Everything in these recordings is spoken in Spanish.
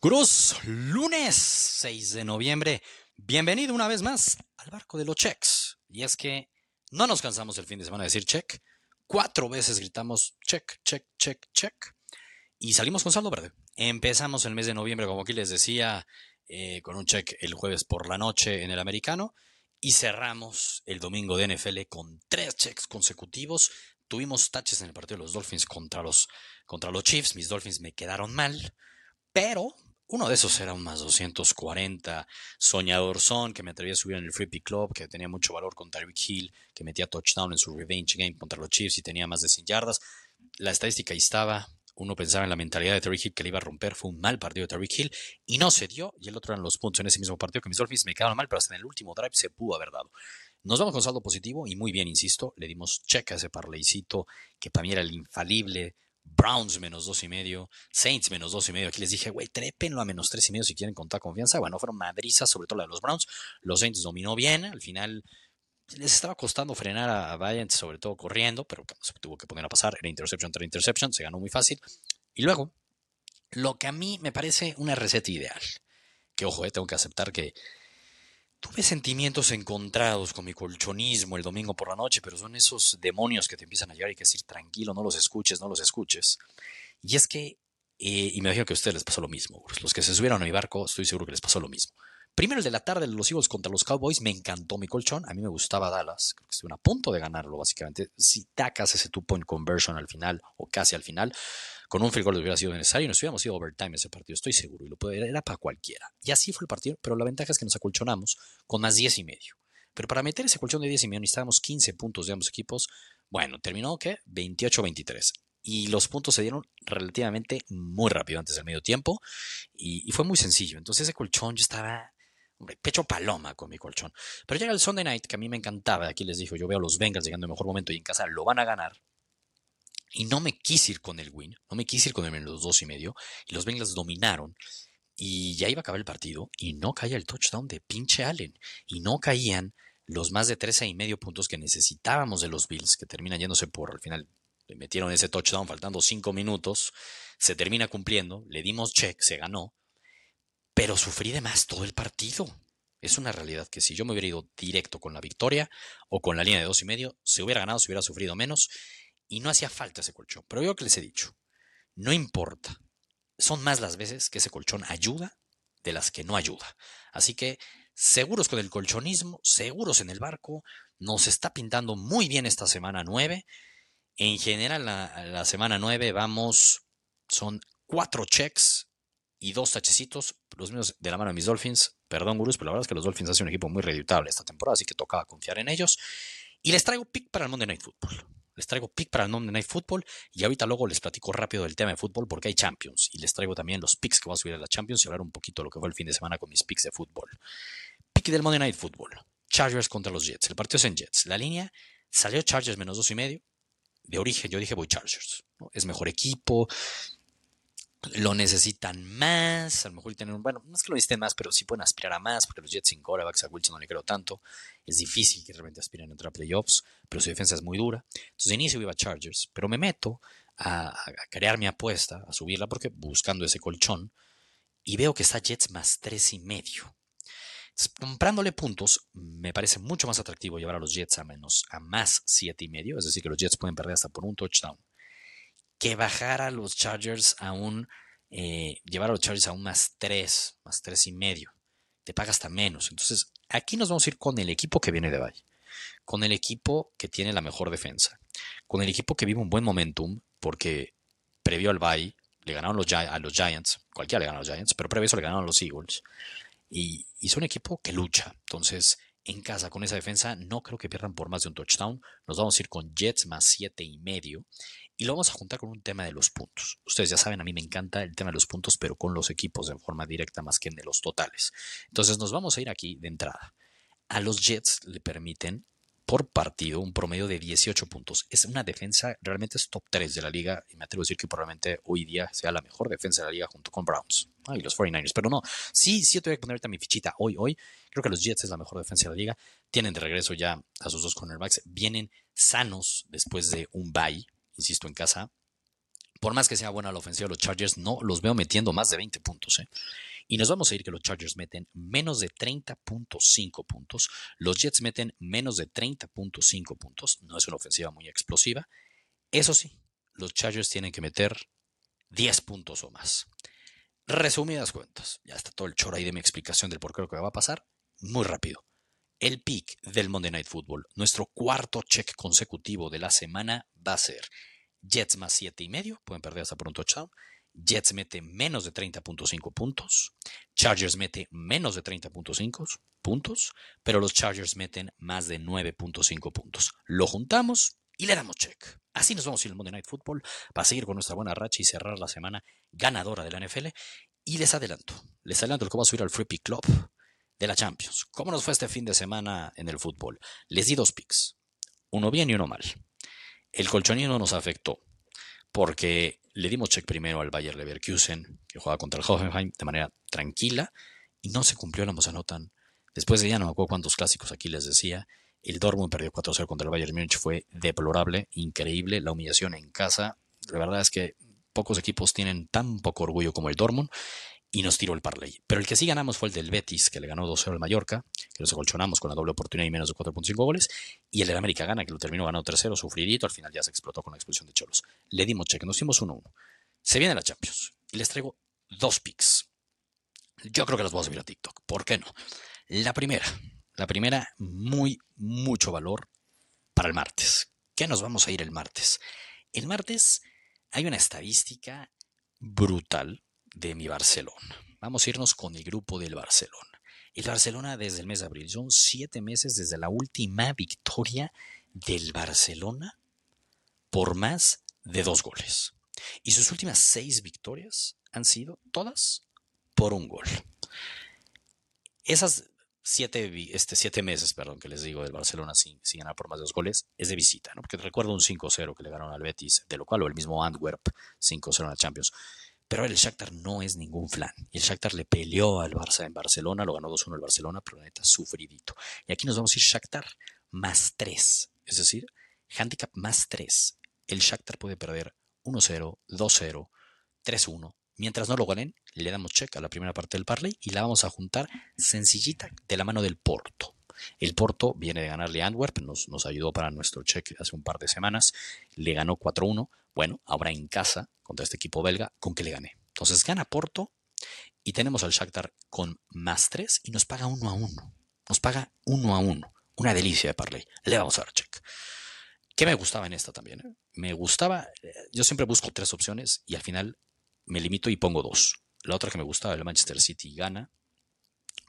Cruz, lunes 6 de noviembre. Bienvenido una vez más al barco de los checks. Y es que no nos cansamos el fin de semana de decir check. Cuatro veces gritamos check, check, check, check. Y salimos con saldo verde. Empezamos el mes de noviembre, como aquí les decía, eh, con un check el jueves por la noche en el americano. Y cerramos el domingo de NFL con tres checks consecutivos. Tuvimos touches en el partido de los Dolphins contra los, contra los Chiefs. Mis Dolphins me quedaron mal. Pero uno de esos era un más 240, soñador son, que me atreví a subir en el Free Pick Club, que tenía mucho valor con Tyreek Hill, que metía touchdown en su revenge game contra los Chiefs y tenía más de 100 yardas. La estadística ahí estaba. Uno pensaba en la mentalidad de Tyreek Hill que le iba a romper. Fue un mal partido de Tyreek Hill y no se dio. Y el otro eran los puntos en ese mismo partido que mis Dolphins me quedaron mal, pero hasta en el último drive se pudo haber dado. Nos vamos con saldo positivo y muy bien, insisto. Le dimos check a ese parleycito que para mí era el infalible Browns menos dos y medio, Saints menos dos y medio. Aquí les dije, güey, trépenlo a menos tres y medio si quieren contar confianza. Bueno, fueron madrizas, sobre todo la de los Browns. Los Saints dominó bien. Al final les estaba costando frenar a Valiant, sobre todo corriendo, pero se tuvo que poner a pasar. Era interception tras interception, se ganó muy fácil. Y luego, lo que a mí me parece una receta ideal. Que ojo, eh, tengo que aceptar que Tuve sentimientos encontrados con mi colchonismo el domingo por la noche, pero son esos demonios que te empiezan a llegar y que decir tranquilo, no los escuches, no los escuches. Y es que, eh, y me imagino que a ustedes les pasó lo mismo, los que se subieron a mi barco, estoy seguro que les pasó lo mismo. Primero el de la tarde de los Eagles contra los Cowboys, me encantó mi colchón, a mí me gustaba Dallas, creo que estuve a punto de ganarlo básicamente. Si tacas ese two point conversion al final o casi al final, con un free hubiera sido necesario y nos hubiéramos ido overtime ese partido, estoy seguro, y lo puede, era para cualquiera. Y así fue el partido, pero la ventaja es que nos acolchonamos con más 10 y medio. Pero para meter ese colchón de 10 y medio necesitábamos 15 puntos de ambos equipos. Bueno, terminó que 28-23. Y los puntos se dieron relativamente muy rápido antes del medio tiempo. Y, fue muy sencillo. Entonces ese colchón yo estaba Hombre, pecho paloma con mi colchón. Pero llega el Sunday night, que a mí me encantaba. Aquí les dijo, yo veo a los Bengals llegando en mejor momento y en casa lo van a ganar. Y no me quise ir con el win, no me quise ir con el menos dos y medio. Y los Bengals dominaron. Y ya iba a acabar el partido. Y no caía el touchdown de pinche Allen. Y no caían los más de 13 y medio puntos que necesitábamos de los Bills, que terminan yéndose por al final. Le metieron ese touchdown faltando 5 minutos. Se termina cumpliendo. Le dimos check, se ganó. Pero sufrí de más todo el partido. Es una realidad que si yo me hubiera ido directo con la victoria o con la línea de dos y medio, se hubiera ganado, se hubiera sufrido menos y no hacía falta ese colchón. Pero yo que les he dicho, no importa. Son más las veces que ese colchón ayuda de las que no ayuda. Así que seguros con el colchonismo, seguros en el barco. Nos está pintando muy bien esta semana 9. En general, la, semana 9 vamos, son cuatro checks y dos tachecitos, los míos de la mano de mis Dolphins. Perdón, gurús, pero la verdad es que los Dolphins hacen un equipo muy reditable esta temporada, así que tocaba confiar en ellos. Y les traigo pick para el Monday Night Football les traigo pick para el Monday Night Football y ahorita luego les platico rápido del tema de fútbol porque hay Champions y les traigo también los picks que vamos a subir a la Champions y hablar un poquito de lo que fue el fin de semana con mis picks de fútbol. Pick del Monday Night Football. Chargers contra los Jets. El partido es en Jets. La línea salió Chargers menos dos y medio. De origen yo dije voy Chargers. Es mejor equipo, lo necesitan más, a lo mejor tienen, bueno, no es que lo necesiten más, pero sí pueden aspirar a más, porque los Jets sin corebacks a Wilson no le creo tanto, es difícil que realmente aspiren a entrar a playoffs, pero su defensa es muy dura, entonces de inicio iba a Chargers, pero me meto a, crear mi apuesta, a subirla, porque buscando ese colchón, y veo que está Jets más tres y medio. comprándole puntos, me parece mucho más atractivo llevar a los Jets a menos, a más siete y medio, es decir, que los Jets pueden perder hasta por un touchdown que bajar a los Chargers a un, eh, llevar a los Chargers a un más 3, más 3 y medio. Te paga hasta menos. Entonces, aquí nos vamos a ir con el equipo que viene de Valle, con el equipo que tiene la mejor defensa, con el equipo que vive un buen momentum, porque previo al Valle le ganaron los, a los Giants, cualquiera le ganó a los Giants, pero previo eso le ganaron a los Eagles. Y, y es un equipo que lucha. Entonces, en casa con esa defensa, no creo que pierdan por más de un touchdown. Nos vamos a ir con Jets más 7 y medio. Y lo vamos a juntar con un tema de los puntos. Ustedes ya saben, a mí me encanta el tema de los puntos, pero con los equipos de forma directa más que en de los totales. Entonces nos vamos a ir aquí de entrada. A los Jets le permiten por partido un promedio de 18 puntos. Es una defensa, realmente es top 3 de la liga y me atrevo a decir que probablemente hoy día sea la mejor defensa de la liga junto con Browns y los 49ers. Pero no, sí, sí, te voy a poner ahorita mi fichita hoy, hoy. Creo que los Jets es la mejor defensa de la liga. Tienen de regreso ya a sus dos cornerbacks. Vienen sanos después de un bye insisto, en casa. Por más que sea buena la ofensiva de los Chargers, no los veo metiendo más de 20 puntos. ¿eh? Y nos vamos a ir que los Chargers meten menos de 30.5 puntos. Los Jets meten menos de 30.5 puntos. No es una ofensiva muy explosiva. Eso sí, los Chargers tienen que meter 10 puntos o más. Resumidas cuentas, ya está todo el choro ahí de mi explicación del por qué lo que va a pasar. Muy rápido. El pick del Monday Night Football, nuestro cuarto check consecutivo de la semana, va a ser Jets más 7 y medio, pueden perder hasta por un touchdown. Jets mete menos de 30.5 puntos. Chargers mete menos de 30.5 puntos, pero los Chargers meten más de 9.5 puntos. Lo juntamos y le damos check. Así nos vamos a ir al Monday Night Football para seguir con nuestra buena racha y cerrar la semana ganadora de la NFL. Y les adelanto, les adelanto el que va a subir al Free Pick Club de la Champions. ¿Cómo nos fue este fin de semana en el fútbol? Les di dos picks, uno bien y uno mal. El colchonino nos afectó porque le dimos check primero al Bayer Leverkusen, que jugaba contra el Hoffenheim de manera tranquila, y no se cumplió la Mozanotan. Después de ya no me acuerdo cuántos clásicos aquí les decía, el Dortmund perdió 4-0 contra el Bayern Múnich, fue deplorable, increíble, la humillación en casa. La verdad es que pocos equipos tienen tan poco orgullo como el Dortmund y nos tiró el parlay. Pero el que sí ganamos fue el del Betis, que le ganó 2-0 al Mallorca, que nos acolchonamos con la doble oportunidad y menos de 4.5 goles. Y el del América gana, que lo terminó ganando 3-0, sufridito, al final ya se explotó con la expulsión de Cholos. Le dimos cheque, nos dimos 1-1. Se viene la Champions y les traigo dos picks. Yo creo que las voy a subir a TikTok. ¿Por qué no? La primera, la primera, muy, mucho valor para el martes. ¿Qué nos vamos a ir el martes? El martes hay una estadística brutal de mi Barcelona. Vamos a irnos con el grupo del Barcelona. El Barcelona desde el mes de abril, son siete meses desde la última victoria del Barcelona por más de dos goles. Y sus últimas seis victorias han sido todas por un gol. Esas siete, este, siete meses, perdón, que les digo, del Barcelona sin, ganar por más de dos goles, es de visita, ¿no? Porque recuerdo un 5-0 que le ganaron al Betis, de lo cual, o el mismo Antwerp, 5-0 en la Champions. Pero el Shakhtar no es ningún flan. El Shakhtar le peleó al Barça en Barcelona, lo ganó 2-1 el Barcelona, pero la neta sufridito. Y aquí nos vamos a ir Shakhtar más 3. Es decir, handicap más 3. El Shakhtar puede perder 1-0, 2-0, 3-1. Mientras no lo ganen, le damos check a la primera parte del parlay y la vamos a juntar sencillita de la mano del Porto. El Porto viene de ganarle a Antwerp, nos, nos ayudó para nuestro check hace un par de semanas, le ganó 4-1. Bueno, ahora en casa contra este equipo belga, ¿con qué le gané? Entonces gana Porto y tenemos al Shakhtar con más 3 y nos paga 1 a 1. Nos paga 1 a 1. Una delicia de parlay. Le vamos a dar check. ¿Qué me gustaba en esta también? Eh? Me gustaba, eh, yo siempre busco tres opciones y al final me limito y pongo dos. La otra que me gustaba, el Manchester City gana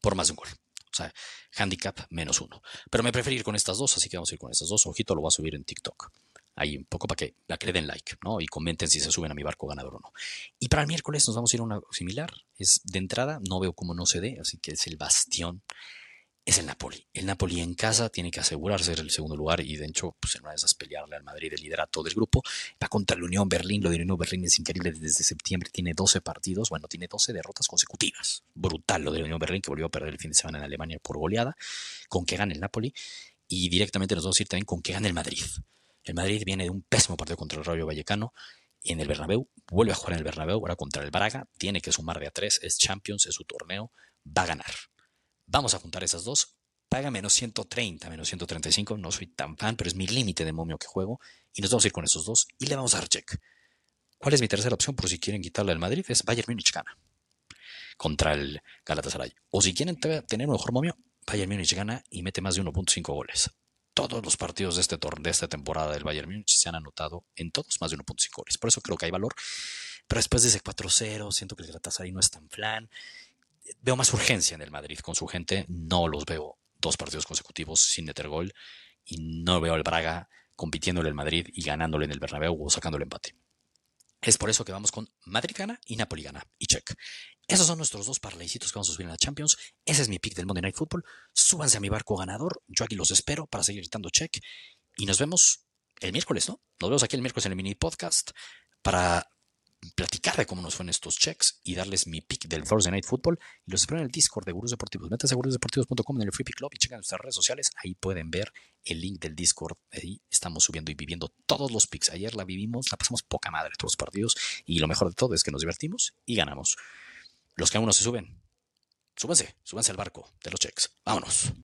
por más de un gol. O sea, handicap menos uno. Pero me preferí ir con estas dos, así que vamos a ir con estas dos. Ojito, lo voy a subir en TikTok. Ahí un poco para que, la que le den like, ¿no? Y comenten si se suben a mi barco ganador o no. Y para el miércoles nos vamos a ir a una similar. Es de entrada, no veo cómo no se dé, así que es el bastión es el Napoli. El Napoli en casa tiene que asegurarse el segundo lugar y de hecho, pues en una de esas pelearle al Madrid el liderato del grupo. Va contra la Unión Berlín. Lo de Unión Berlín es increíble. Desde septiembre tiene 12 partidos. Bueno, tiene 12 derrotas consecutivas. Brutal lo de la Unión Berlín que volvió a perder el fin de semana en Alemania por goleada. Con que gane el Napoli. Y directamente nos vamos a ir también con que gane el Madrid. El Madrid viene de un pésimo partido contra el Rayo Vallecano en el Bernabéu, vuelve a jugar en el Bernabéu, ahora contra el Braga, tiene que sumar de a tres, es Champions, es su torneo, va a ganar. Vamos a juntar esas dos. Paga menos 130, menos 135. No soy tan fan, pero es mi límite de momio que juego. Y nos vamos a ir con esos dos y le vamos a dar check. ¿Cuál es mi tercera opción? Por si quieren quitarle al Madrid, es Bayern Múnich gana contra el Galatasaray. O si quieren tener un mejor momio, Bayern Múnich gana y mete más de 1.5 goles. Todos los partidos de, este de esta temporada del Bayern Múnich se han anotado en todos más de 1.5 goles. Por eso creo que hay valor. Pero después de ese 4-0, siento que el Galatasaray no es tan plan veo más urgencia en el Madrid con su gente. No los veo dos partidos consecutivos sin meter gol y no veo al Braga compitiéndole el Madrid y ganándole en el Bernabéu o sacando el empate. Es por eso que vamos con Madrid gana y Napoli gana y check. Esos son nuestros dos parlaycitos que vamos a subir en la Champions. Ese es mi pick del Monday Night Football. Súbanse a mi barco ganador. Yo aquí los espero para seguir gritando check. Y nos vemos el miércoles, ¿no? Nos vemos aquí el miércoles en el mini podcast para platicar de cómo nos fueron estos checks y darles mi pick del Thursday Night Football. Y los espero en el Discord de Gurús Deportivos. Métanse a gurusdeportivos.com en el Free Pick Club y chequen nuestras redes sociales. Ahí pueden ver el link del Discord. Ahí estamos subiendo y viviendo todos los picks. Ayer la vivimos, la pasamos poca madre todos los partidos. Y lo mejor de todo es que nos divertimos y ganamos. Los que aún no se suben, súbanse, súbanse al barco de los checks. Vámonos.